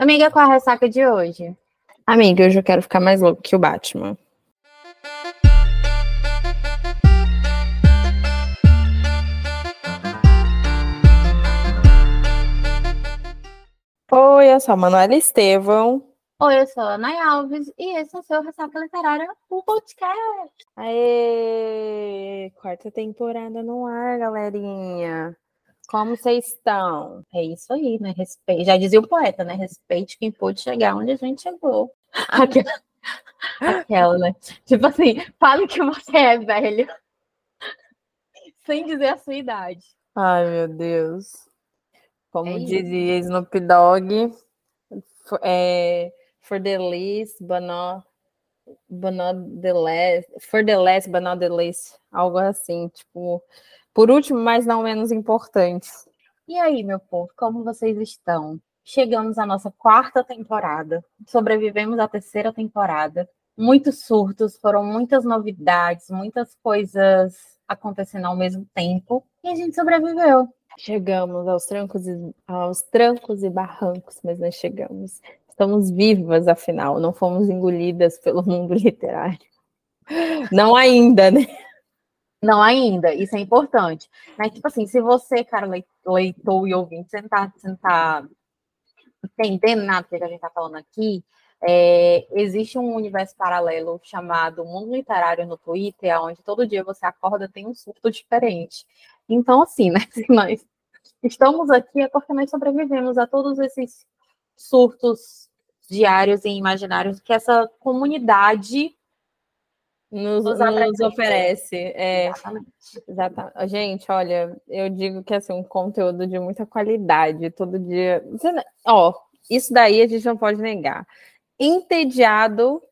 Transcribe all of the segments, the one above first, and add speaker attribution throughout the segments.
Speaker 1: Amiga, qual a ressaca de hoje?
Speaker 2: Amiga, hoje eu quero ficar mais louco que o Batman. Oi, eu sou a Manuela Estevão.
Speaker 1: Oi, eu sou a Ana Alves e esse é o seu Ressaca Literária, o podcast.
Speaker 2: Aê! Quarta temporada no ar, galerinha. Como vocês estão?
Speaker 1: É isso aí, né? Respeite. Já dizia o poeta, né? Respeite quem pôde chegar onde a gente chegou. Aquela, Aquela né? Tipo assim, fale que você é velho. Sem dizer a sua idade.
Speaker 2: Ai, meu Deus. Como é dizia Snoop Dogg, é, for the least, but not, but not the last, for the last, but not the least, algo assim, tipo, por último, mas não menos importante.
Speaker 1: E aí, meu povo, como vocês estão? Chegamos à nossa quarta temporada, sobrevivemos à terceira temporada. Muitos surtos, foram muitas novidades, muitas coisas acontecendo ao mesmo tempo, e a gente sobreviveu.
Speaker 2: Chegamos aos trancos e, aos trancos e barrancos, mas nós chegamos. Estamos vivas, afinal, não fomos engolidas pelo mundo literário. Não ainda, né?
Speaker 1: Não ainda, isso é importante. Mas, tipo assim, se você, cara, leitor e ouvinte, você não tá, não tá entendendo nada do que a gente tá falando aqui, é, existe um universo paralelo chamado Mundo Literário no Twitter, onde todo dia você acorda tem um surto diferente. Então, assim, né? Se nós estamos aqui é porque nós sobrevivemos a todos esses surtos diários e imaginários que essa comunidade
Speaker 2: nos, nos, oferece. É, exatamente. exatamente. Gente, olha, eu digo que é assim, um conteúdo de muita qualidade, todo dia. Ó, isso daí a gente não pode negar. Entediado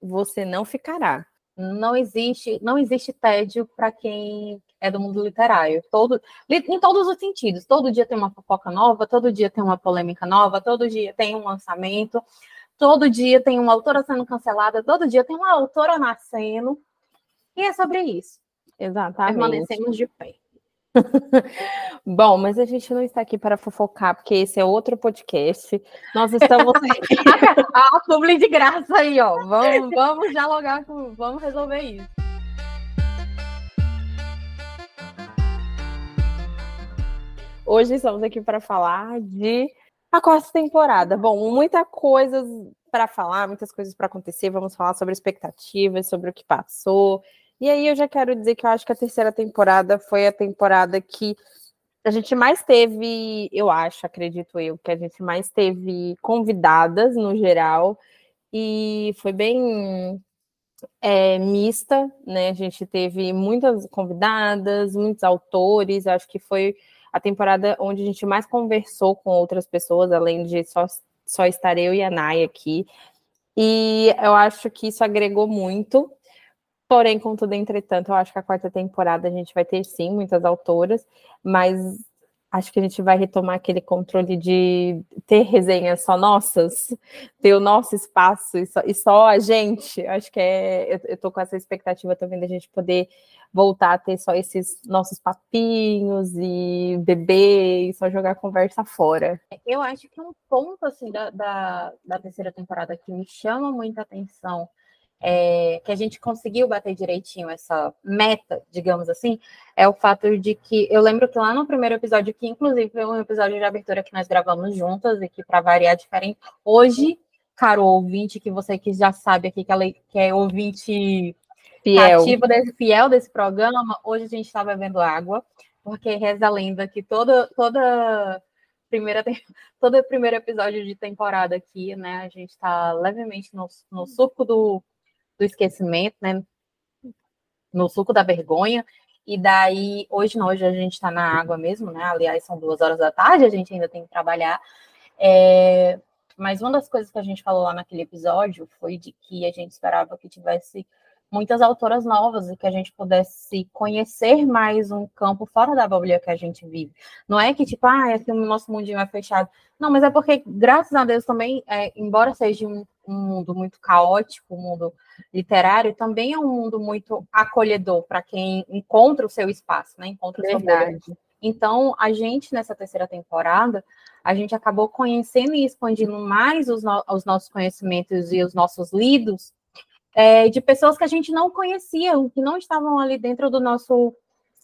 Speaker 2: você não ficará.
Speaker 1: Não existe, não existe tédio para quem é do mundo literário. Todo, em todos os sentidos. Todo dia tem uma fofoca nova, todo dia tem uma polêmica nova, todo dia tem um lançamento, todo dia tem uma autora sendo cancelada, todo dia tem uma autora nascendo. E é sobre isso.
Speaker 2: Exatamente.
Speaker 1: Permanecemos de pé.
Speaker 2: Bom, mas a gente não está aqui para fofocar, porque esse é outro podcast. Nós estamos aqui.
Speaker 1: ah, publi de graça aí, ó. Vamos, vamos dialogar com. Vamos resolver isso.
Speaker 2: Hoje estamos aqui para falar de a quarta temporada. Bom, muita coisas para falar, muitas coisas para acontecer. Vamos falar sobre expectativas, sobre o que passou. E aí eu já quero dizer que eu acho que a terceira temporada foi a temporada que a gente mais teve, eu acho, acredito eu, que a gente mais teve convidadas no geral. E foi bem é, mista, né? A gente teve muitas convidadas, muitos autores, acho que foi a temporada onde a gente mais conversou com outras pessoas, além de só, só estar eu e a Nay aqui. E eu acho que isso agregou muito. Porém, contudo, entretanto, eu acho que a quarta temporada a gente vai ter sim muitas autoras, mas acho que a gente vai retomar aquele controle de ter resenhas só nossas, ter o nosso espaço e só, e só a gente. Acho que é. Eu, eu tô com essa expectativa também da gente poder voltar a ter só esses nossos papinhos e beber e só jogar conversa fora.
Speaker 1: Eu acho que um ponto assim da, da, da terceira temporada que me chama muita atenção é, que a gente conseguiu bater direitinho essa meta, digamos assim, é o fato de que eu lembro que lá no primeiro episódio, que inclusive foi um episódio de abertura que nós gravamos juntas e que para variar diferente, hoje, caro ouvinte, que você que já sabe aqui que é, que é ouvinte fiel. ativo desse fiel desse programa, hoje a gente está bebendo água, porque reza a lenda que toda toda primeira todo primeiro episódio de temporada aqui, né, a gente está levemente no, no suco do do esquecimento, né? No suco da vergonha. E daí, hoje não, hoje a gente está na água mesmo, né? Aliás, são duas horas da tarde, a gente ainda tem que trabalhar. É... Mas uma das coisas que a gente falou lá naquele episódio foi de que a gente esperava que tivesse muitas autoras novas e que a gente pudesse conhecer mais um campo fora da bolha que a gente vive. Não é que, tipo, ah, aqui o nosso mundinho é fechado. Não, mas é porque, graças a Deus, também, é, embora seja um, um, mundo muito caótico, um mundo literário, também é um mundo muito acolhedor para quem encontra o seu espaço, né? Encontra o seu Verdade. Então, a gente, nessa terceira temporada, a gente acabou conhecendo e expandindo mais os, no os nossos conhecimentos e os nossos lidos é, de pessoas que a gente não conhecia, que não estavam ali dentro do nosso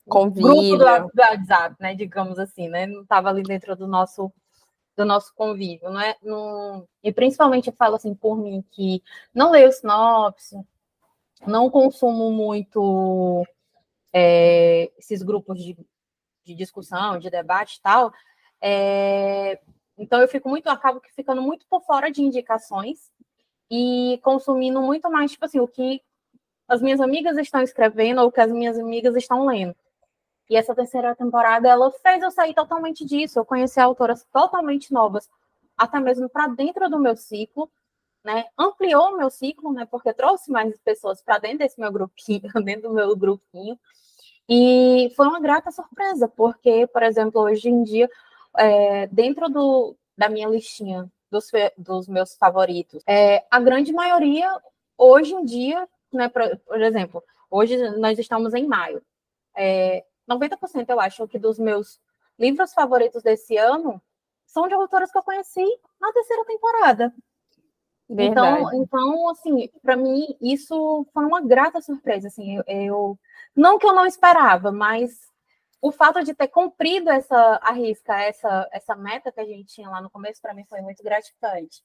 Speaker 2: Convívio.
Speaker 1: grupo do, do WhatsApp, né? Digamos assim, né? Não estava ali dentro do nosso do nosso convívio, não é? No, e principalmente eu falo assim por mim que não leio sinopse, não consumo muito é, esses grupos de, de discussão, de debate e tal. É, então eu fico muito, acabo ficando muito por fora de indicações e consumindo muito mais, tipo assim, o que as minhas amigas estão escrevendo ou o que as minhas amigas estão lendo. E essa terceira temporada, ela fez eu sair totalmente disso. Eu conheci autoras totalmente novas, até mesmo para dentro do meu ciclo, né? Ampliou o meu ciclo, né? Porque trouxe mais pessoas para dentro desse meu grupinho, dentro do meu grupinho. E foi uma grata surpresa, porque, por exemplo, hoje em dia, é, dentro do, da minha listinha dos, dos meus favoritos, é, a grande maioria, hoje em dia, né, por, por exemplo, hoje nós estamos em maio. É, 90% eu acho que dos meus livros favoritos desse ano são de autoras que eu conheci na terceira temporada. Então, então, assim, para mim isso foi uma grata surpresa, assim, eu, eu, não que eu não esperava, mas o fato de ter cumprido essa arrisca, essa essa meta que a gente tinha lá no começo, para mim foi muito gratificante.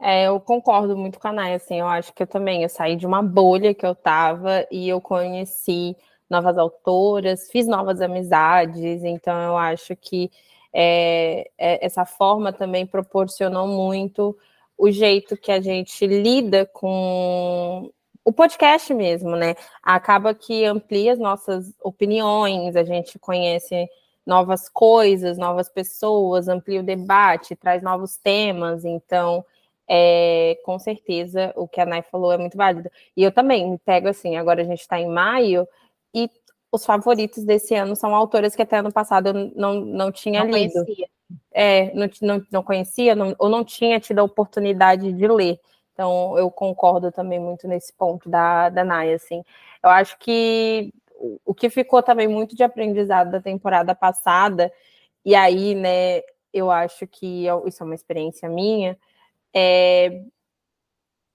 Speaker 2: É, eu concordo muito com a Nay, assim, eu acho que eu também, eu saí de uma bolha que eu tava e eu conheci novas autoras, fiz novas amizades, então eu acho que é, é, essa forma também proporcionou muito o jeito que a gente lida com o podcast mesmo, né? Acaba que amplia as nossas opiniões, a gente conhece novas coisas, novas pessoas, amplia o debate, traz novos temas, então é, com certeza o que a Nay falou é muito válido. E eu também me pego assim, agora a gente está em maio, e os favoritos desse ano são autores que até ano passado eu não, não tinha não lido. Conhecia. É, não, não, não conhecia, não, ou não tinha tido a oportunidade de ler. Então, eu concordo também muito nesse ponto da, da Naya, assim. Eu acho que o que ficou também muito de aprendizado da temporada passada, e aí, né, eu acho que isso é uma experiência minha, é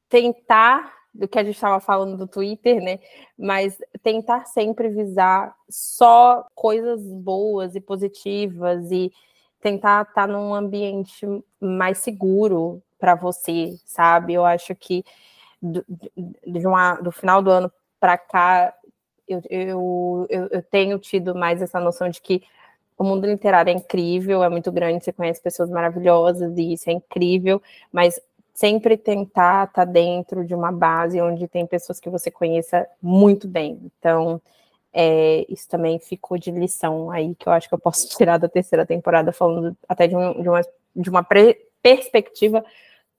Speaker 2: tentar do que a gente estava falando do Twitter, né? Mas tentar sempre visar só coisas boas e positivas e tentar estar tá num ambiente mais seguro para você, sabe? Eu acho que do, uma, do final do ano para cá eu, eu, eu, eu tenho tido mais essa noção de que o mundo literário é incrível, é muito grande, você conhece pessoas maravilhosas e isso é incrível, mas sempre tentar estar tá dentro de uma base onde tem pessoas que você conheça muito bem. Então, é, isso também ficou de lição aí, que eu acho que eu posso tirar da terceira temporada, falando até de, um, de uma, de uma perspectiva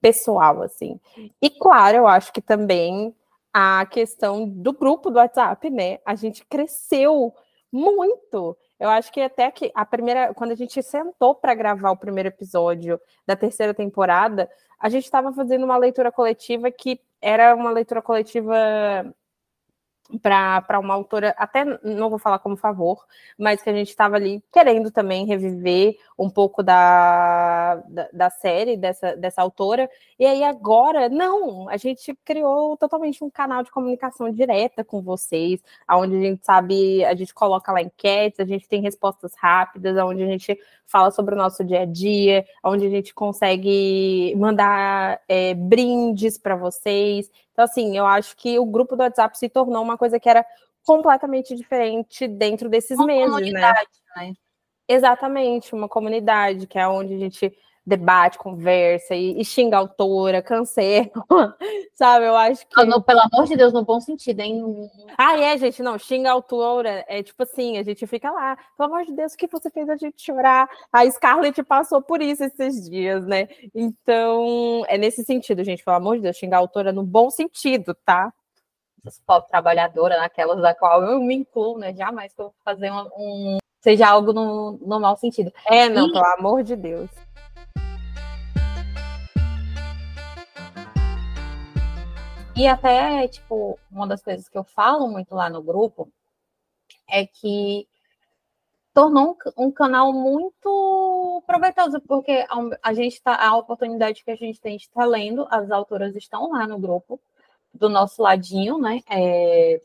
Speaker 2: pessoal, assim. E claro, eu acho que também a questão do grupo do WhatsApp, né? A gente cresceu muito. Eu acho que até que a primeira, quando a gente sentou para gravar o primeiro episódio da terceira temporada, a gente estava fazendo uma leitura coletiva que era uma leitura coletiva para uma autora, até não vou falar como favor, mas que a gente estava ali querendo também reviver um pouco da, da, da, série dessa, dessa autora. E aí agora, não, a gente criou totalmente um canal de comunicação direta com vocês, onde a gente sabe, a gente coloca lá enquetes, a gente tem respostas rápidas, onde a gente fala sobre o nosso dia a dia, onde a gente consegue mandar é, brindes para vocês. Então, assim, eu acho que o grupo do WhatsApp se tornou uma coisa que era completamente diferente dentro desses uma meses, né? né? Exatamente, uma comunidade, que é onde a gente debate, conversa e, e xinga a autora, cancela, sabe? Eu acho que.
Speaker 1: Não, pelo amor de Deus, no bom sentido, hein?
Speaker 2: Ah, é, gente, não, xinga a autora, é tipo assim, a gente fica lá, pelo amor de Deus, o que você fez a gente chorar? A Scarlett passou por isso esses dias, né? Então, é nesse sentido, gente, pelo amor de Deus, xingar a autora no bom sentido, tá?
Speaker 1: Essas pobre trabalhadora, naquelas da qual eu me incluo, né? Jamais que eu vou fazer um, um seja algo no, no mau sentido.
Speaker 2: É, não, e... pelo amor de Deus.
Speaker 1: E até, tipo, uma das coisas que eu falo muito lá no grupo é que tornou um, um, canal muito proveitoso, porque a, a gente está, a oportunidade que a gente tem de estar lendo, as autoras estão lá no grupo, do nosso ladinho, né? É,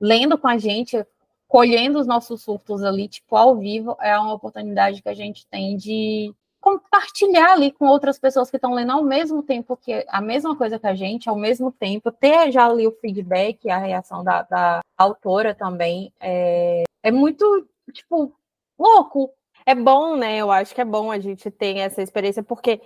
Speaker 1: lendo com a gente, colhendo os nossos surtos ali, tipo, ao vivo, é uma oportunidade que a gente tem de compartilhar ali com outras pessoas que estão lendo ao mesmo tempo que a mesma coisa que a gente, ao mesmo tempo, ter já ali o feedback, a reação da, da autora também, é, é muito, tipo, louco.
Speaker 2: É bom, né? Eu acho que é bom a gente ter essa experiência, porque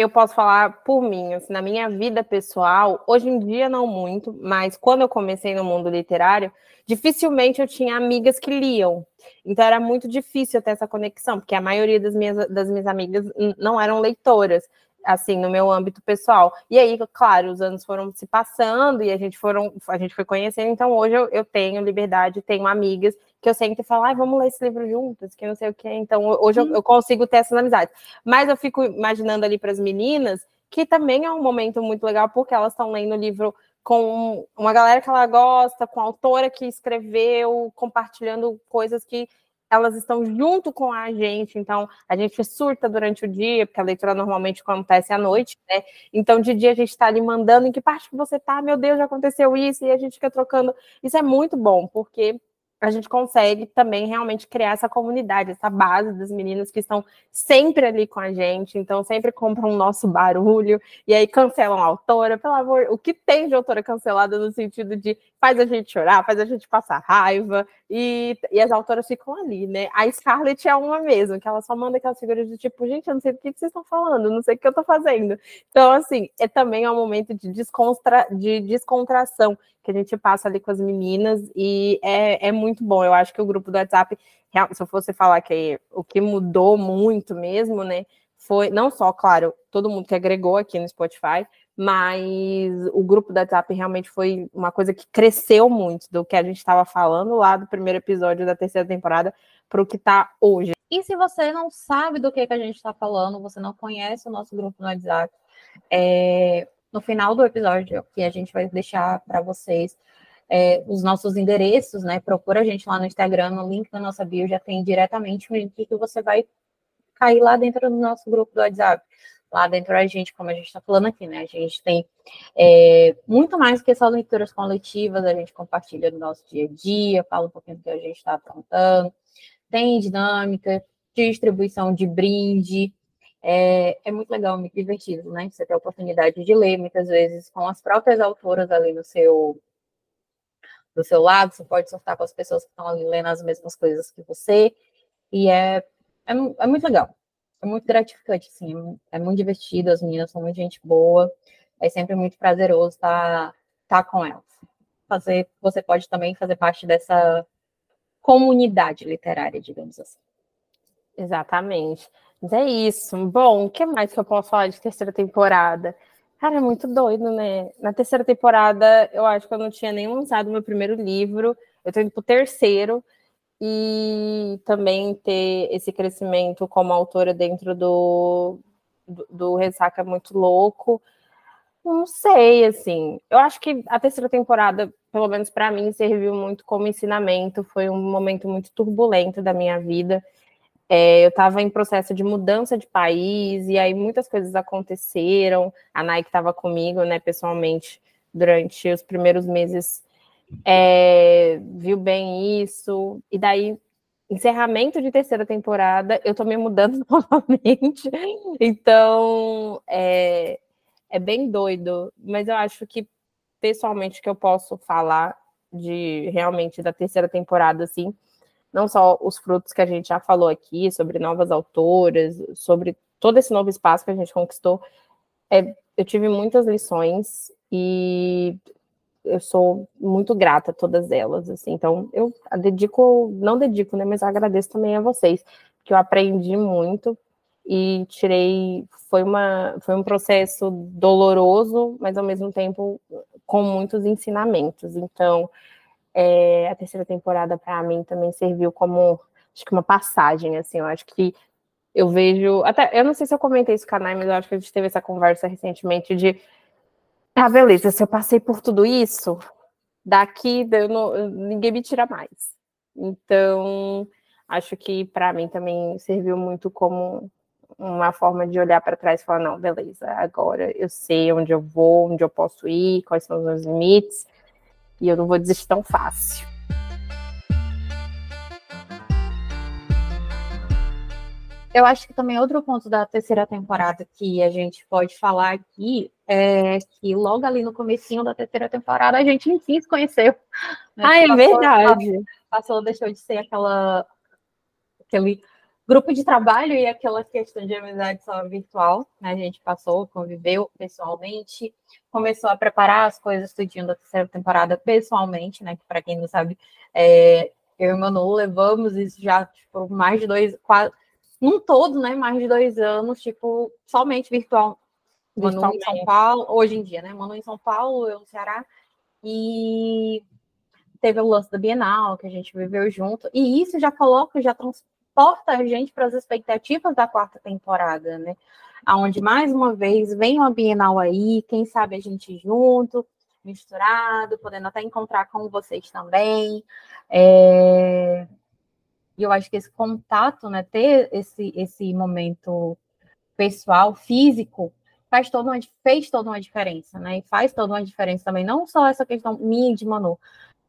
Speaker 2: eu posso falar por mim, assim, na minha vida pessoal, hoje em dia não muito, mas quando eu comecei no mundo literário, dificilmente eu tinha amigas que liam. Então era muito difícil ter essa conexão, porque a maioria das minhas, das minhas amigas não eram leitoras assim, no meu âmbito pessoal. E aí, claro, os anos foram se passando e a gente foram, a gente foi conhecendo, então hoje eu, eu tenho liberdade, tenho amigas que eu sempre falo, ah, vamos ler esse livro juntas, que não sei o que. Então, hoje eu, eu, consigo ter essas amizades. Mas eu fico imaginando ali para as meninas que também é um momento muito legal, porque elas estão lendo o livro com uma galera que ela gosta, com a autora que escreveu, compartilhando coisas que elas estão junto com a gente, então a gente surta durante o dia, porque a leitura normalmente acontece à noite, né? Então, de dia a gente está ali mandando em que parte que você está, meu Deus, já aconteceu isso, e a gente fica trocando. Isso é muito bom, porque a gente consegue também realmente criar essa comunidade, essa base das meninas que estão sempre ali com a gente, então sempre compram o nosso barulho e aí cancelam a autora, pelo amor, o que tem de autora cancelada no sentido de faz a gente chorar, faz a gente passar raiva e, e as autoras ficam ali, né? A Scarlett é uma mesmo, que ela só manda aquelas figuras de tipo, gente, eu não sei do que vocês estão falando, não sei o que eu tô fazendo. Então, assim, é também um momento de, descontra, de descontração que a gente passa ali com as meninas e é, é muito bom. Eu acho que o grupo do WhatsApp, se eu fosse falar que o que mudou muito mesmo, né? Foi não só, claro, todo mundo que agregou aqui no Spotify, mas o grupo do WhatsApp realmente foi uma coisa que cresceu muito do que a gente estava falando lá do primeiro episódio da terceira temporada para o que está hoje.
Speaker 1: E se você não sabe do que, que a gente está falando, você não conhece o nosso grupo no WhatsApp, é, no final do episódio, que a gente vai deixar para vocês é, os nossos endereços, né? Procura a gente lá no Instagram, no link da nossa bio já tem diretamente o link que você vai cair lá dentro do nosso grupo do WhatsApp. Lá dentro a gente, como a gente está falando aqui, né? A gente tem é, muito mais que só leituras coletivas, a gente compartilha do nosso dia a dia, fala um pouquinho do que a gente está aprontando, tem dinâmica, distribuição de brinde, é, é muito legal, muito divertido, né? Você ter a oportunidade de ler, muitas vezes, com as próprias autoras ali no seu do seu lado, você pode sortar com as pessoas que estão ali lendo as mesmas coisas que você, e é, é, é muito legal, é muito gratificante, assim, é muito divertido, as meninas são muito gente boa, é sempre muito prazeroso estar, estar com elas. Fazer, você pode também fazer parte dessa comunidade literária, digamos assim.
Speaker 2: Exatamente. Mas é isso. Bom, o que mais que eu posso falar de terceira temporada? Cara, é muito doido, né? Na terceira temporada, eu acho que eu não tinha nem lançado meu primeiro livro. Eu tô indo pro terceiro. E também ter esse crescimento como autora dentro do, do, do Ressaca é muito louco. Não sei, assim. Eu acho que a terceira temporada, pelo menos para mim, serviu muito como ensinamento. Foi um momento muito turbulento da minha vida. É, eu estava em processo de mudança de país, e aí muitas coisas aconteceram. A Nike estava comigo, né, pessoalmente, durante os primeiros meses, é, viu bem isso, e daí, encerramento de terceira temporada, eu estou me mudando novamente, então é, é bem doido, mas eu acho que pessoalmente que eu posso falar de realmente da terceira temporada, assim, não só os frutos que a gente já falou aqui, sobre novas autoras, sobre todo esse novo espaço que a gente conquistou, é, eu tive muitas lições e eu sou muito grata a todas elas, assim, então eu dedico, não dedico, né, mas agradeço também a vocês, que eu aprendi muito e tirei, foi uma, foi um processo doloroso, mas ao mesmo tempo com muitos ensinamentos, então é, a terceira temporada para mim também serviu como acho que uma passagem, assim, eu acho que eu vejo, até eu não sei se eu comentei isso com a mas eu acho que a gente teve essa conversa recentemente de ah, beleza, se eu passei por tudo isso, daqui não, ninguém me tira mais. Então, acho que para mim também serviu muito como uma forma de olhar para trás e falar, não, beleza, agora eu sei onde eu vou, onde eu posso ir, quais são os meus limites, e eu não vou desistir tão fácil.
Speaker 1: Eu acho que também outro ponto da terceira temporada que a gente pode falar aqui é que logo ali no comecinho da terceira temporada a gente enfim se conheceu.
Speaker 2: Né? Ah, é passou, verdade.
Speaker 1: Passou, deixou de ser aquela aquele grupo de trabalho e aquela questão de amizade só virtual, né? A gente passou, conviveu pessoalmente, começou a preparar as coisas tudinho da terceira temporada pessoalmente, né? Que para quem não sabe, é, eu e o Manu levamos isso já por tipo, mais de dois, quase, num todo, né? Mais de dois anos, tipo, somente virtual. Manu em São Paulo, hoje em dia, né? Manu em São Paulo, eu no Ceará. E teve o lance da Bienal, que a gente viveu junto. E isso já coloca, já trans, transporta a gente para as expectativas da quarta temporada, né? Aonde mais uma vez vem uma Bienal aí, quem sabe a gente junto, misturado, podendo até encontrar com vocês também. É... Eu acho que esse contato, né, ter esse, esse momento pessoal, físico, faz toda uma, fez toda uma diferença, né? E faz toda uma diferença também, não só essa questão minha de Manu,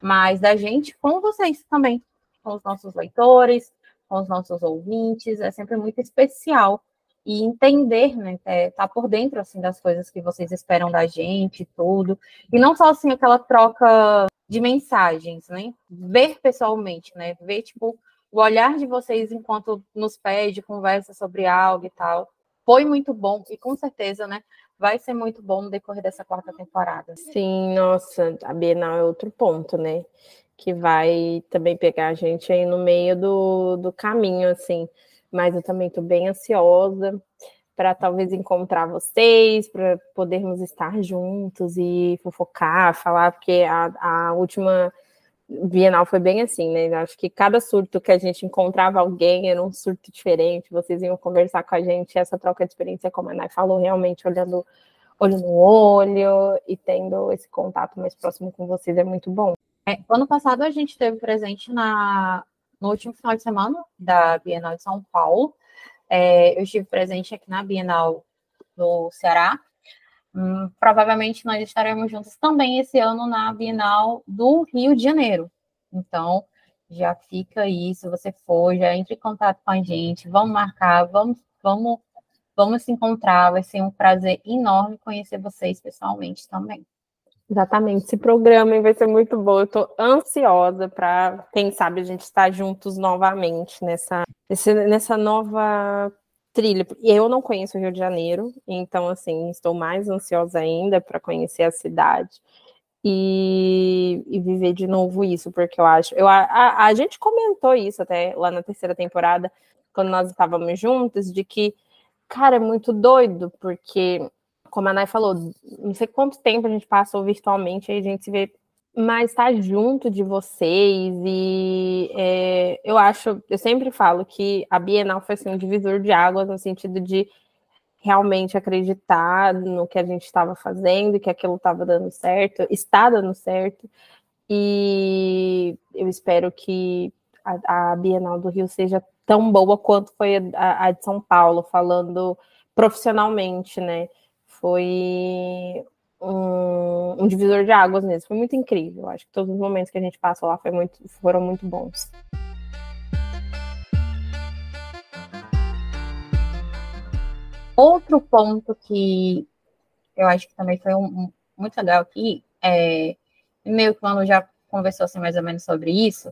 Speaker 1: mas da gente com vocês também, com os nossos leitores, com os nossos ouvintes, é sempre muito especial. E entender, né, é, tá por dentro, assim, das coisas que vocês esperam da gente, tudo. E não só, assim, aquela troca de mensagens, né? Ver pessoalmente, né? Ver, tipo, o olhar de vocês enquanto nos pede, conversa sobre algo e tal. Foi muito bom e com certeza, né? Vai ser muito bom no decorrer dessa quarta temporada.
Speaker 2: Sim, nossa, a Bienal é outro ponto, né? Que vai também pegar a gente aí no meio do, do caminho, assim. Mas eu também estou bem ansiosa para talvez encontrar vocês, para podermos estar juntos e fofocar, falar, porque a, a última Bienal foi bem assim, né? Acho que cada surto que a gente encontrava alguém era um surto diferente, vocês iam conversar com a gente, essa troca de experiência, como a Nay falou, realmente olhando olho no olho e tendo esse contato mais próximo com vocês é muito bom.
Speaker 1: É, ano passado a gente teve presente na, no último final de semana da Bienal de São Paulo. É, eu estive presente aqui na Bienal do Ceará. Hum, provavelmente nós estaremos juntos também esse ano na Bienal do Rio de Janeiro. Então, já fica aí, se você for, já entre em contato com a gente, vamos marcar, vamos, vamos, vamos se encontrar, vai ser um prazer enorme conhecer vocês pessoalmente também.
Speaker 2: Exatamente, esse programa vai ser muito bom. Eu estou ansiosa para, quem sabe, a gente estar juntos novamente nessa, nessa nova trilha. Eu não conheço o Rio de Janeiro, então, assim, estou mais ansiosa ainda para conhecer a cidade e, e, viver de novo isso, porque eu acho. Eu, a, a gente comentou isso até lá na terceira temporada, quando nós estávamos juntas, de que, cara, é muito doido, porque como a Nay falou, não sei quanto tempo a gente passou virtualmente, aí a gente se vê mas estar tá junto de vocês e é, eu acho, eu sempre falo que a Bienal foi assim, um divisor de águas no sentido de realmente acreditar no que a gente estava fazendo, que aquilo estava dando certo, está dando certo, e eu espero que a, a Bienal do Rio seja tão boa quanto foi a, a de São Paulo, falando profissionalmente, né? Foi um, um, divisor de águas mesmo. Foi muito incrível. Acho que todos os momentos que a gente passou lá muito, foram muito bons.
Speaker 1: Outro ponto que eu acho que também foi um, um, muito legal aqui, é, meio que o Manu já conversou assim, mais ou menos sobre isso,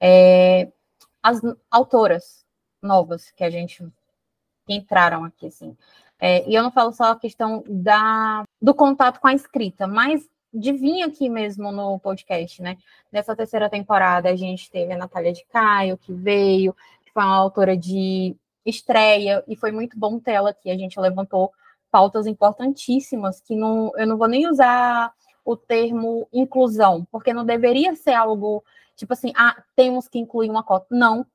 Speaker 1: é, as autoras novas que a gente que entraram aqui, assim. É, e eu não falo só a questão da, do contato com a escrita, mas de vir aqui mesmo no podcast, né? Nessa terceira temporada, a gente teve a Natália de Caio, que veio, que foi uma autora de estreia, e foi muito bom ter ela aqui. A gente levantou pautas importantíssimas, que não, eu não vou nem usar o termo inclusão, porque não deveria ser algo tipo assim, ah, temos que incluir uma cota. Não.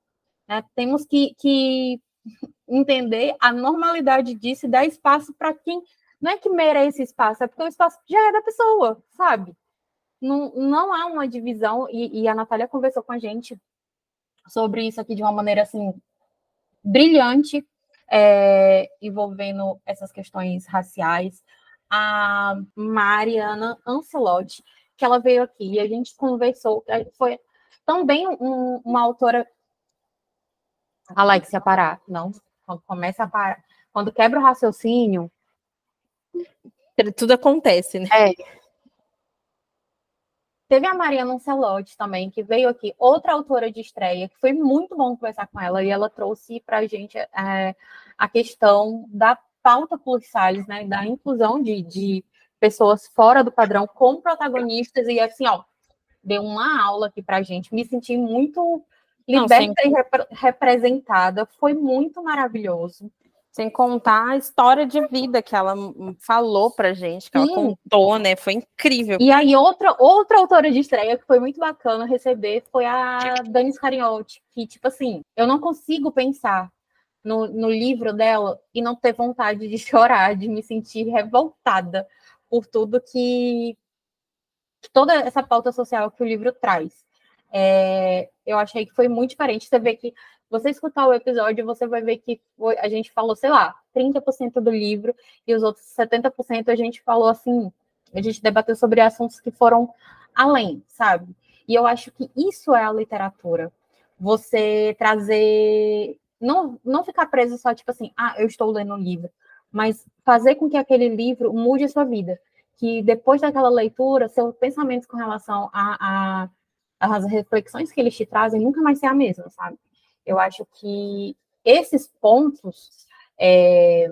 Speaker 1: Né? Temos que, que entender a normalidade disso e dar espaço para quem não é que merece espaço, é porque o espaço já é da pessoa, sabe? Não, não há uma divisão, e, e a Natália conversou com a gente sobre isso aqui de uma maneira assim brilhante, é, envolvendo essas questões raciais. A Mariana Ancelotti, que ela veio aqui e a gente conversou, foi também um, uma autora. Alexia parar, não, quando começa a parar, quando quebra o raciocínio.
Speaker 2: Tudo acontece, né?
Speaker 1: É, Teve a Mariana Ancelotti também, que veio aqui, outra autora de estreia, que foi muito bom conversar com ela, e ela trouxe para a gente é, a questão da pauta plus size, né, da inclusão de, de pessoas fora do padrão como protagonistas, e assim, ó, deu uma aula aqui para a gente, me senti muito liberta e rep representada, foi muito maravilhoso.
Speaker 2: Sem contar a história de vida que ela falou pra gente, que Sim. ela contou, né? Foi incrível.
Speaker 1: E aí, outra, outra autora de estreia que foi muito bacana receber foi a Dani Scariotti, que, tipo assim, eu não consigo pensar no, no livro dela e não ter vontade de chorar, de me sentir revoltada por tudo que toda essa pauta social que o livro traz. É, eu achei que foi muito diferente. Você vê que você escutar o episódio, você vai ver que foi, a gente falou, sei lá, 30% do livro e os outros 70% a gente falou assim, a gente debateu sobre assuntos que foram além, sabe? E eu acho que isso é a literatura. Você trazer. Não, não ficar preso só, tipo assim, ah, eu estou lendo um livro, mas fazer com que aquele livro mude a sua vida. Que depois daquela leitura, seus pensamentos com relação a, a as reflexões que eles te trazem nunca mais ser a mesma, sabe? Eu acho que esses pontos é,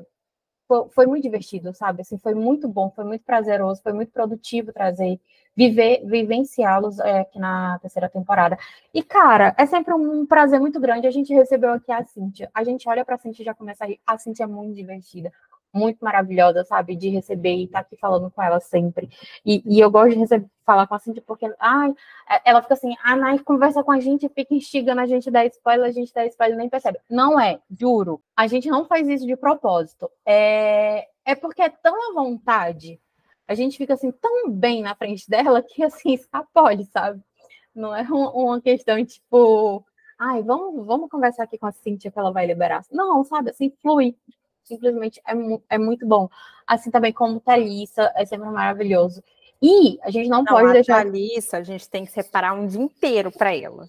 Speaker 1: foi, muito divertido, sabe? Assim, foi muito bom, foi muito prazeroso, foi muito produtivo trazer, viver, vivenciá-los é, aqui na terceira temporada. E, cara, é sempre um prazer muito grande. A gente recebeu aqui a Cintia. A gente olha para a Cintia e já começa a rir. A Cintia é muito divertida muito maravilhosa, sabe? De receber e estar tá aqui falando com ela sempre. E, e eu gosto de receber, falar com a Cintia porque, ai, é, ela fica assim, a Nai conversa com a gente, fica instigando a gente dar spoiler, a gente dá spoiler nem percebe. Não é, juro. A gente não faz isso de propósito. É, é porque é tão à vontade, a gente fica assim, tão bem na frente dela que, assim, escapole, sabe? Não é uma questão, tipo, ai, vamos, vamos conversar aqui com a Cintia que ela vai liberar. Não, sabe, assim, flui simplesmente é, é muito bom. Assim também como Thalissa, é sempre maravilhoso. E a gente não, não pode a deixar.
Speaker 2: Thalissa, a gente tem que separar um dia inteiro para ela.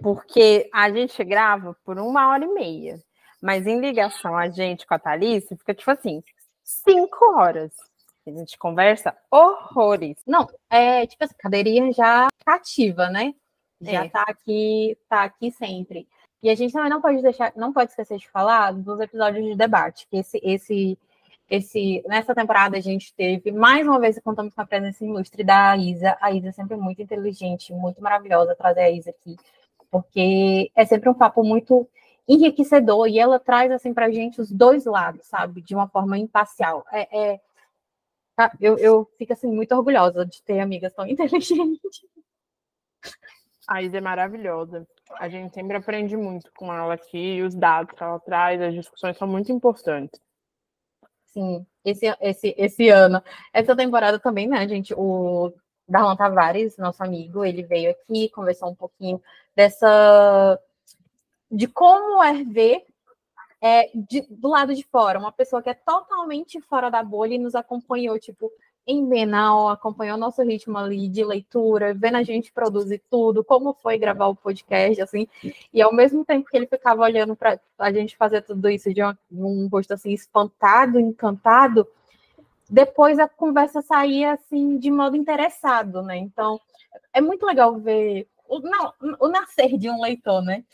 Speaker 2: Porque a gente grava por uma hora e meia. Mas em ligação a gente com a Thalissa, fica tipo assim, cinco horas. A gente conversa horrores.
Speaker 1: Não, é tipo assim, cadeirinha já cativa, né? Já é. tá aqui, tá aqui sempre. E a gente também não pode deixar, não pode esquecer de falar dos episódios de debate, que esse, esse, esse, nessa temporada a gente teve, mais uma vez, contamos com a presença ilustre da Isa. A Isa é sempre muito inteligente, muito maravilhosa trazer a Isa aqui, porque é sempre um papo muito enriquecedor e ela traz assim para gente os dois lados, sabe, de uma forma imparcial. É, é tá, eu, eu fico assim muito orgulhosa de ter amigas tão inteligentes.
Speaker 2: A Isa é maravilhosa. A gente sempre aprende muito com ela aqui, os dados que ela traz, as discussões são muito importantes.
Speaker 1: Sim, esse, esse, esse ano, essa temporada também, né, gente? O Darlan Tavares, nosso amigo, ele veio aqui, conversou um pouquinho dessa. de como é ver é, de, do lado de fora, uma pessoa que é totalmente fora da bolha e nos acompanhou, tipo, em Bienal, acompanhou nosso ritmo ali de leitura, vendo a gente produzir tudo, como foi gravar o podcast, assim, e ao mesmo tempo que ele ficava olhando para a gente fazer tudo isso de um rosto assim espantado, encantado, depois a conversa saía assim de modo interessado, né? Então é muito legal ver o, não, o nascer de um leitor, né?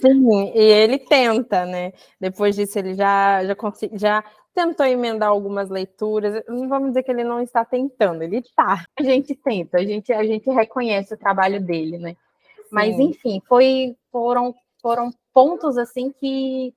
Speaker 2: Sim, e ele tenta, né? Depois disso, ele já, já, já tentou emendar algumas leituras. Não vamos dizer que ele não está tentando, ele está.
Speaker 1: A gente tenta, a gente, a gente reconhece o trabalho dele, né? Mas, Sim. enfim, foi, foram, foram pontos assim que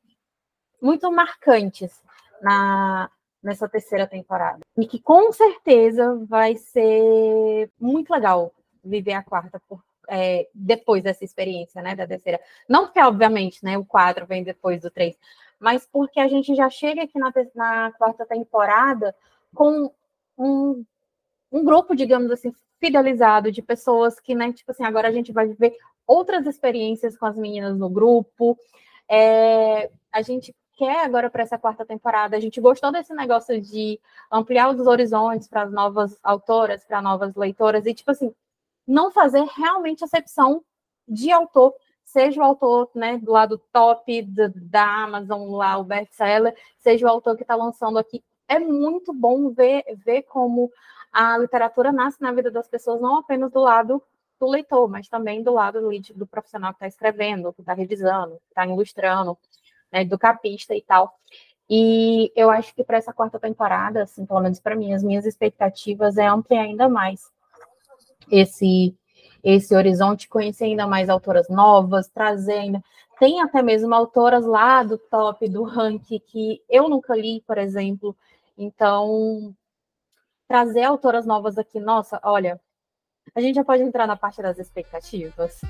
Speaker 1: muito marcantes na, nessa terceira temporada. E que com certeza vai ser muito legal viver a quarta por, é, depois dessa experiência, né, da terceira. Não porque, obviamente, né, o quatro vem depois do três, mas porque a gente já chega aqui na, na quarta temporada com um, um grupo, digamos assim, fidelizado de pessoas que, né, tipo assim, agora a gente vai viver outras experiências com as meninas no grupo. É, a gente quer agora para essa quarta temporada, a gente gostou desse negócio de ampliar os horizontes para as novas autoras, para novas leitoras, e, tipo assim, não fazer realmente acepção de autor, seja o autor né, do lado top da Amazon, lá o best-seller, seja o autor que está lançando aqui. É muito bom ver, ver como a literatura nasce na vida das pessoas, não apenas do lado do leitor, mas também do lado do, do profissional que está escrevendo, que está revisando, que está ilustrando, né, do capista e tal. E eu acho que para essa quarta temporada, assim, pelo menos para mim, as minhas expectativas é ampliar ainda mais esse esse horizonte, conhecer ainda mais autoras novas, trazer ainda. Tem até mesmo autoras lá do top do ranking que eu nunca li, por exemplo. Então, trazer autoras novas aqui, nossa, olha, a gente já pode entrar na parte das expectativas.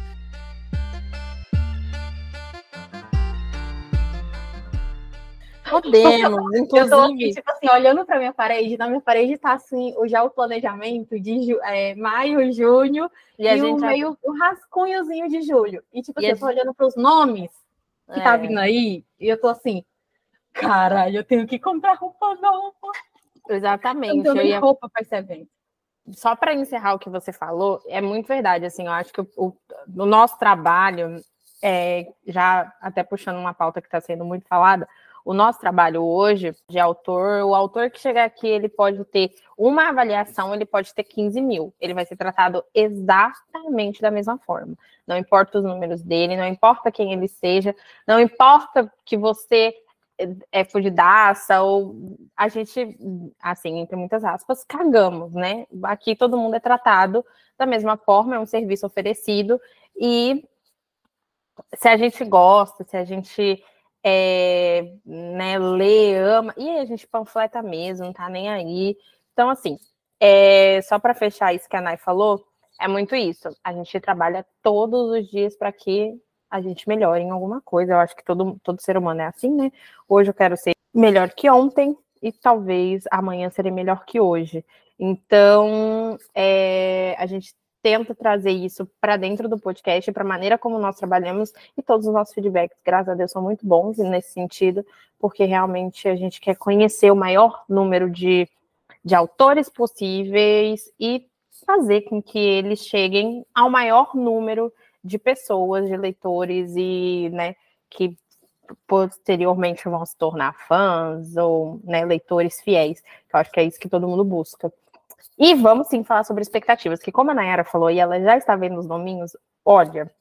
Speaker 2: Podemos, inclusive. Eu tô aqui,
Speaker 1: tipo assim, olhando para minha parede, na minha parede tá assim, já o planejamento de é, maio, junho, e, e o meio, o rascunhozinho de julho. E tipo e assim, eu tô gente... olhando para os nomes que tá é. tá vindo aí, e eu tô assim, caralho, eu tenho que comprar roupa nova.
Speaker 2: Exatamente.
Speaker 1: Eu, ia... roupa para esse evento.
Speaker 2: Só para encerrar o que você falou, é muito verdade. Assim, eu acho que o, o nosso trabalho, é, já até puxando uma pauta que está sendo muito falada, o nosso trabalho hoje de autor, o autor que chegar aqui, ele pode ter uma avaliação, ele pode ter 15 mil. Ele vai ser tratado exatamente da mesma forma. Não importa os números dele, não importa quem ele seja, não importa que você é fudidaça, ou a gente, assim, entre muitas aspas, cagamos, né? Aqui todo mundo é tratado da mesma forma, é um serviço oferecido, e se a gente gosta, se a gente é, né, lê, ama, e a gente panfleta mesmo, não tá nem aí. Então, assim, é, só para fechar isso que a Nai falou, é muito isso. A gente trabalha todos os dias para que a gente melhore em alguma coisa. Eu acho que todo, todo ser humano é assim, né? Hoje eu quero ser melhor que ontem e talvez amanhã serei melhor que hoje. Então, é, a gente tenta trazer isso para dentro do podcast, para a maneira como nós trabalhamos, e todos os nossos feedbacks, graças a Deus, são muito bons nesse sentido, porque realmente a gente quer conhecer o maior número de, de autores possíveis e fazer com que eles cheguem ao maior número de pessoas, de leitores e, né, que posteriormente vão se tornar fãs ou né, leitores fiéis, eu acho que é isso que todo mundo busca. E vamos sim falar sobre expectativas, que como a Nayara falou, e ela já está vendo os nominhos, olha,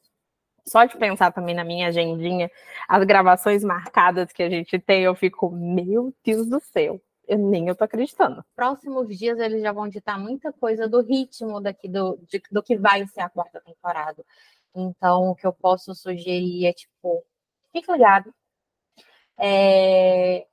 Speaker 2: só de pensar também na minha agendinha, as gravações marcadas que a gente tem, eu fico, meu Deus do céu, eu nem eu tô acreditando.
Speaker 1: Próximos dias eles já vão ditar muita coisa do ritmo daqui do, de, do que vai ser a quarta temporada. Então, o que eu posso sugerir é, tipo, fique ligado. É,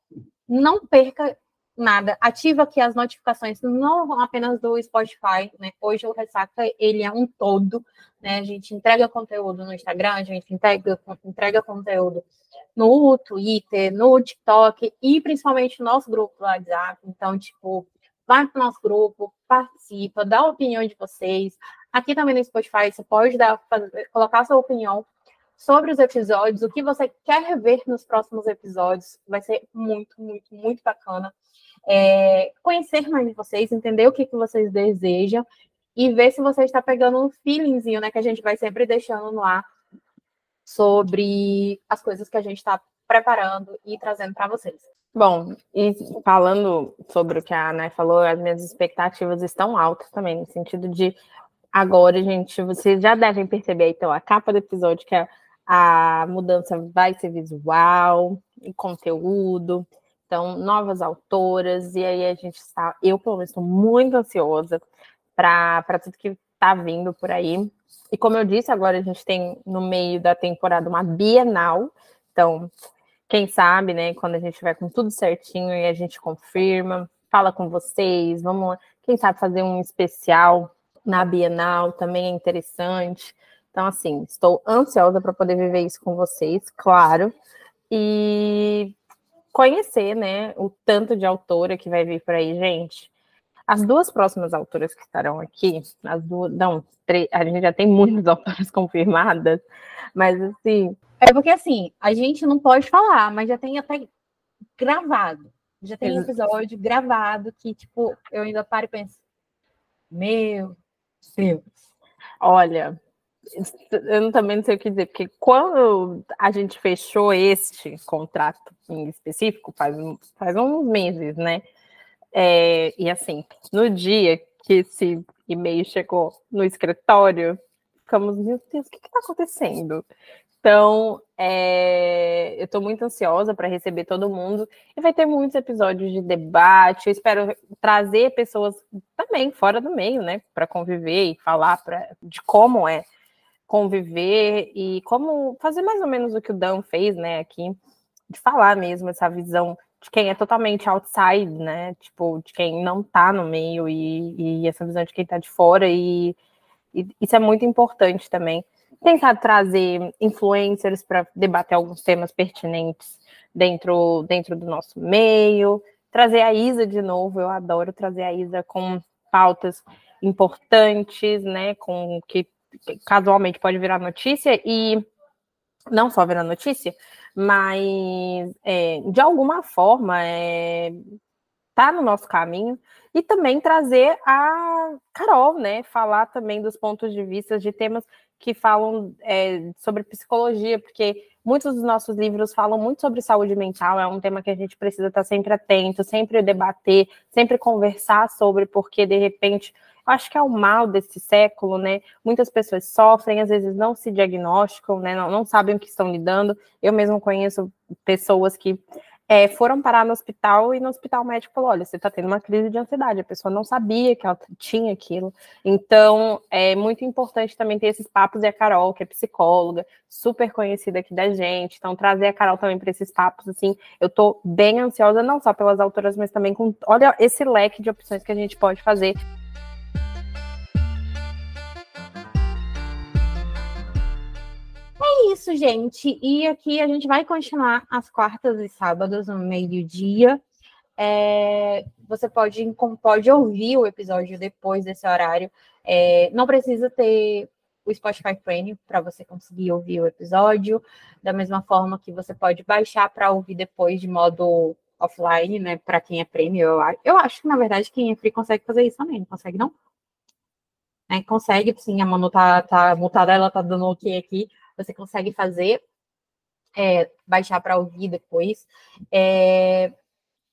Speaker 1: não perca nada. Ativa aqui as notificações, não apenas do Spotify, né? Hoje o Ressaca, ele é um todo, né? A gente entrega conteúdo no Instagram, a gente entrega, entrega conteúdo no Twitter, no TikTok e principalmente no nosso grupo do WhatsApp. Então, tipo, vai para o nosso grupo, participa, dá a opinião de vocês, Aqui também no Spotify você pode dar, fazer, colocar sua opinião sobre os episódios, o que você quer ver nos próximos episódios. Vai ser muito, muito, muito bacana. É, conhecer mais vocês, entender o que, que vocês desejam e ver se você está pegando um feelingzinho, né? Que a gente vai sempre deixando no ar sobre as coisas que a gente está preparando e trazendo para vocês.
Speaker 2: Bom, e falando sobre o que a Ana falou, as minhas expectativas estão altas também, no sentido de Agora, gente, vocês já devem perceber, então, a capa do episódio, que a, a mudança vai ser visual, e conteúdo, então, novas autoras, e aí a gente está, eu pelo menos estou muito ansiosa para tudo que está vindo por aí. E como eu disse, agora a gente tem no meio da temporada uma Bienal, então, quem sabe, né, quando a gente vai com tudo certinho e a gente confirma, fala com vocês, vamos, quem sabe, fazer um especial na Bienal também é interessante. Então, assim, estou ansiosa para poder viver isso com vocês, claro. E conhecer, né, o tanto de autora que vai vir por aí, gente. As duas próximas autoras que estarão aqui, as duas, não, três, a gente já tem muitas autoras confirmadas, mas assim.
Speaker 1: É porque assim, a gente não pode falar, mas já tem até gravado. Já tem um episódio gravado que, tipo, eu ainda paro e penso, meu Deus.
Speaker 2: Olha, eu também não sei o que dizer, porque quando a gente fechou este contrato em específico, faz, faz uns meses, né? É, e assim, no dia que esse e-mail chegou no escritório, ficamos, meu Deus, o que está acontecendo? Então, é, eu estou muito ansiosa para receber todo mundo e vai ter muitos episódios de debate. Eu espero trazer pessoas também fora do meio, né, para conviver e falar pra, de como é conviver e como fazer mais ou menos o que o Dan fez, né, aqui, de falar mesmo essa visão de quem é totalmente outside, né, tipo, de quem não está no meio e, e, essa visão de quem está de fora e, e isso é muito importante também. Tentar trazer influencers para debater alguns temas pertinentes dentro, dentro do nosso meio, trazer a Isa de novo, eu adoro trazer a Isa com pautas importantes, né, com que casualmente pode virar notícia e não só virar notícia, mas é, de alguma forma é, tá no nosso caminho e também trazer a Carol, né, falar também dos pontos de vista de temas que falam é, sobre psicologia, porque muitos dos nossos livros falam muito sobre saúde mental, é um tema que a gente precisa estar sempre atento, sempre debater, sempre conversar sobre, porque de repente, acho que é o mal desse século, né? Muitas pessoas sofrem, às vezes não se diagnosticam, né? Não, não sabem o que estão lidando. Eu mesmo conheço pessoas que é, foram parar no hospital e no hospital o médico falou: olha, você está tendo uma crise de ansiedade. A pessoa não sabia que ela tinha aquilo. Então, é muito importante também ter esses papos. E a Carol, que é psicóloga, super conhecida aqui da gente. Então, trazer a Carol também para esses papos, assim, eu estou bem ansiosa, não só pelas autoras, mas também com. Olha esse leque de opções que a gente pode fazer.
Speaker 1: Isso, gente. E aqui a gente vai continuar às quartas e sábados, no meio-dia. É, você pode, pode ouvir o episódio depois desse horário. É, não precisa ter o Spotify Premium para você conseguir ouvir o episódio. Da mesma forma que você pode baixar para ouvir depois de modo offline, né? Para quem é premium, eu, eu acho que na verdade quem é free consegue fazer isso também, não consegue não? É, consegue, sim, a Manu tá, tá mutada, ela tá dando ok aqui você consegue fazer, é, baixar para ouvir depois. É,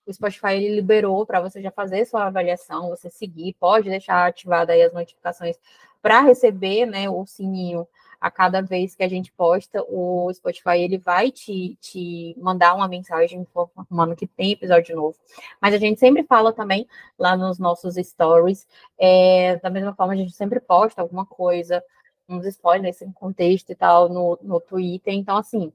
Speaker 1: o Spotify ele liberou para você já fazer sua avaliação, você seguir, pode deixar ativada aí as notificações para receber né, o sininho a cada vez que a gente posta, o Spotify ele vai te, te mandar uma mensagem informando que tem episódio novo. Mas a gente sempre fala também lá nos nossos stories, é, da mesma forma a gente sempre posta alguma coisa uns spoilers sem contexto e tal no, no Twitter. Então, assim,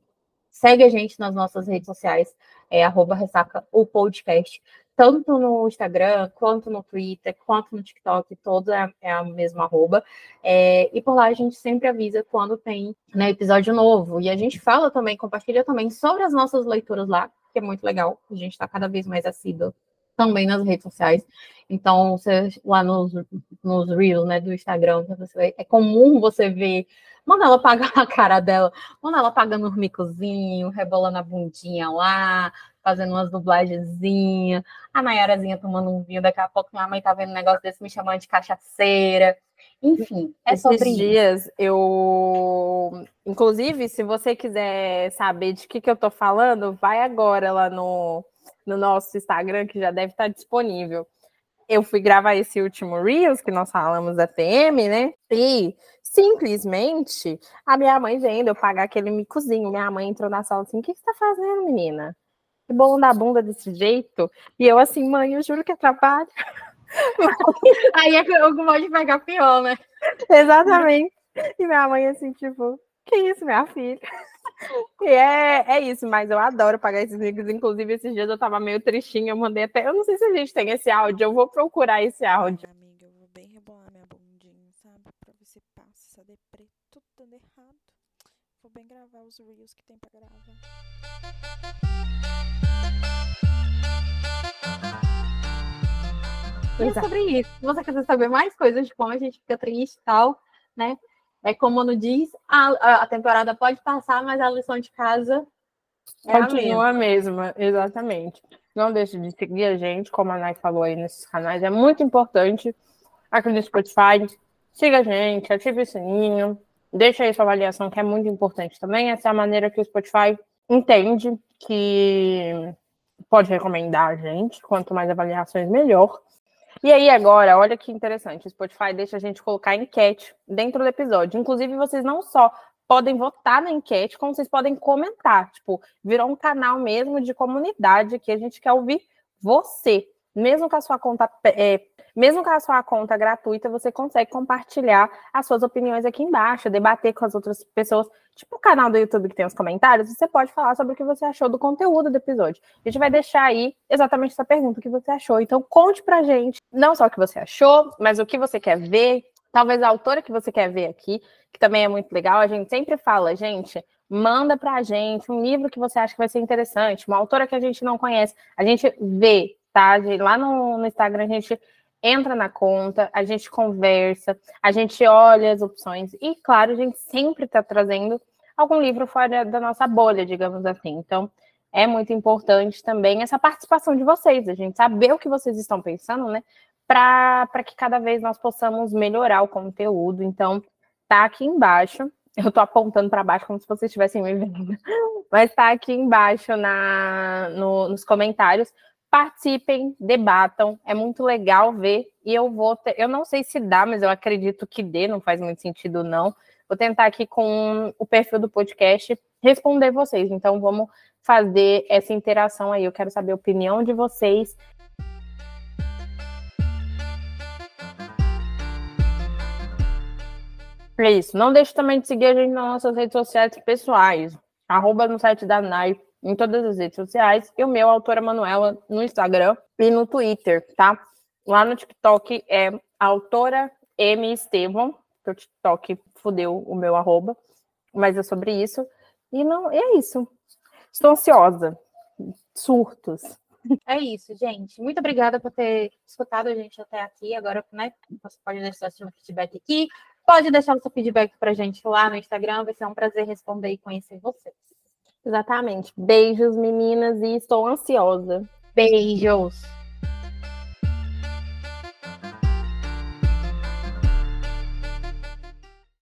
Speaker 1: segue a gente nas nossas redes sociais, é arroba ressaca o podcast, tanto no Instagram, quanto no Twitter, quanto no TikTok, todo é, é a mesma arroba. É, e por lá a gente sempre avisa quando tem né, episódio novo. E a gente fala também, compartilha também sobre as nossas leituras lá, que é muito legal. A gente está cada vez mais assíduo também nas redes sociais. Então, você, lá nos, nos Reels né, do Instagram, você, é comum você ver Manda ela pagar a cara dela, manda ela pagando um micozinho, rebolando a bundinha lá, fazendo umas dublagenzinhas, a Nayarazinha tomando um vinho, daqui a pouco minha mãe tá vendo um negócio desse me chamando de cachaceira. Enfim, é Esses sobre
Speaker 2: dias isso. eu. Inclusive, se você quiser saber de que, que eu tô falando, vai agora lá no no nosso Instagram, que já deve estar disponível. Eu fui gravar esse último Reels, que nós falamos da PM, né? E simplesmente a minha mãe vendo eu pagar aquele micozinho. Minha mãe entrou na sala assim: o que você tá fazendo, menina? Que bolo da bunda desse jeito? E eu assim, mãe, eu juro que é trabalho.
Speaker 1: Aí é que pode pegar pior, né?
Speaker 2: Exatamente. E minha mãe assim, tipo, que isso, minha filha? E é, é isso, mas eu adoro pagar esses links. Inclusive, esses dias eu tava meio tristinha, eu mandei até. Eu não sei se a gente tem esse áudio, eu vou procurar esse áudio.
Speaker 3: Amiga, eu vou bem rebolar minha bundinha, sabe? Pra ver se passa essa deprê, tudo dando errado. Vou bem gravar os reels que tem pra gravar.
Speaker 1: E é sobre isso. Se você quiser saber mais coisas de como a gente fica triste e tal, né? É como no diz, a, a temporada pode passar, mas a lição de casa
Speaker 2: é continua a mesma. mesma. Exatamente. Não deixe de seguir a gente, como a Nai falou aí nesses canais, é muito importante. Aqui no Spotify, siga a gente, ative o sininho, deixa aí sua avaliação, que é muito importante também. Essa é a maneira que o Spotify entende que pode recomendar a gente. Quanto mais avaliações, melhor. E aí, agora, olha que interessante: o Spotify deixa a gente colocar enquete dentro do episódio. Inclusive, vocês não só podem votar na enquete, como vocês podem comentar. Tipo, virou um canal mesmo de comunidade que a gente quer ouvir você. Mesmo com a sua conta, é, mesmo com a sua conta gratuita, você consegue compartilhar as suas opiniões aqui embaixo, debater com as outras pessoas. Tipo o canal do YouTube que tem os comentários, você pode falar sobre o que você achou do conteúdo do episódio. A gente vai deixar aí exatamente essa pergunta, o que você achou. Então, conte pra gente, não só o que você achou, mas o que você quer ver, talvez a autora que você quer ver aqui, que também é muito legal. A gente sempre fala, gente, manda pra gente um livro que você acha que vai ser interessante, uma autora que a gente não conhece. A gente vê, tá? Lá no, no Instagram a gente entra na conta, a gente conversa, a gente olha as opções e, claro, a gente sempre está trazendo algum livro fora da nossa bolha, digamos assim. Então, é muito importante também essa participação de vocês, a gente saber o que vocês estão pensando, né? Para que cada vez nós possamos melhorar o conteúdo. Então, tá aqui embaixo. Eu tô apontando para baixo como se vocês estivessem me vendo. Mas tá aqui embaixo na, no, nos comentários participem, debatam, é muito legal ver. E eu vou, ter, eu não sei se dá, mas eu acredito que dê, não faz muito sentido não. Vou tentar aqui com o perfil do podcast responder vocês. Então vamos fazer essa interação aí. Eu quero saber a opinião de vocês. É isso. Não deixe também de seguir a gente nas nossas redes sociais pessoais. Arroba no site da NAI em todas as redes sociais, e o meu, autora Manuela, no Instagram e no Twitter, tá? Lá no TikTok é autora M Estevão, que o TikTok fudeu o meu arroba, mas é sobre isso. E não, é isso. Estou ansiosa. Surtos.
Speaker 1: É isso, gente. Muito obrigada por ter escutado a gente até aqui. Agora, né, você pode deixar seu feedback aqui. Pode deixar o seu feedback pra gente lá no Instagram. Vai ser um prazer responder e conhecer vocês.
Speaker 2: Exatamente. Beijos, meninas, e estou ansiosa.
Speaker 1: Beijos.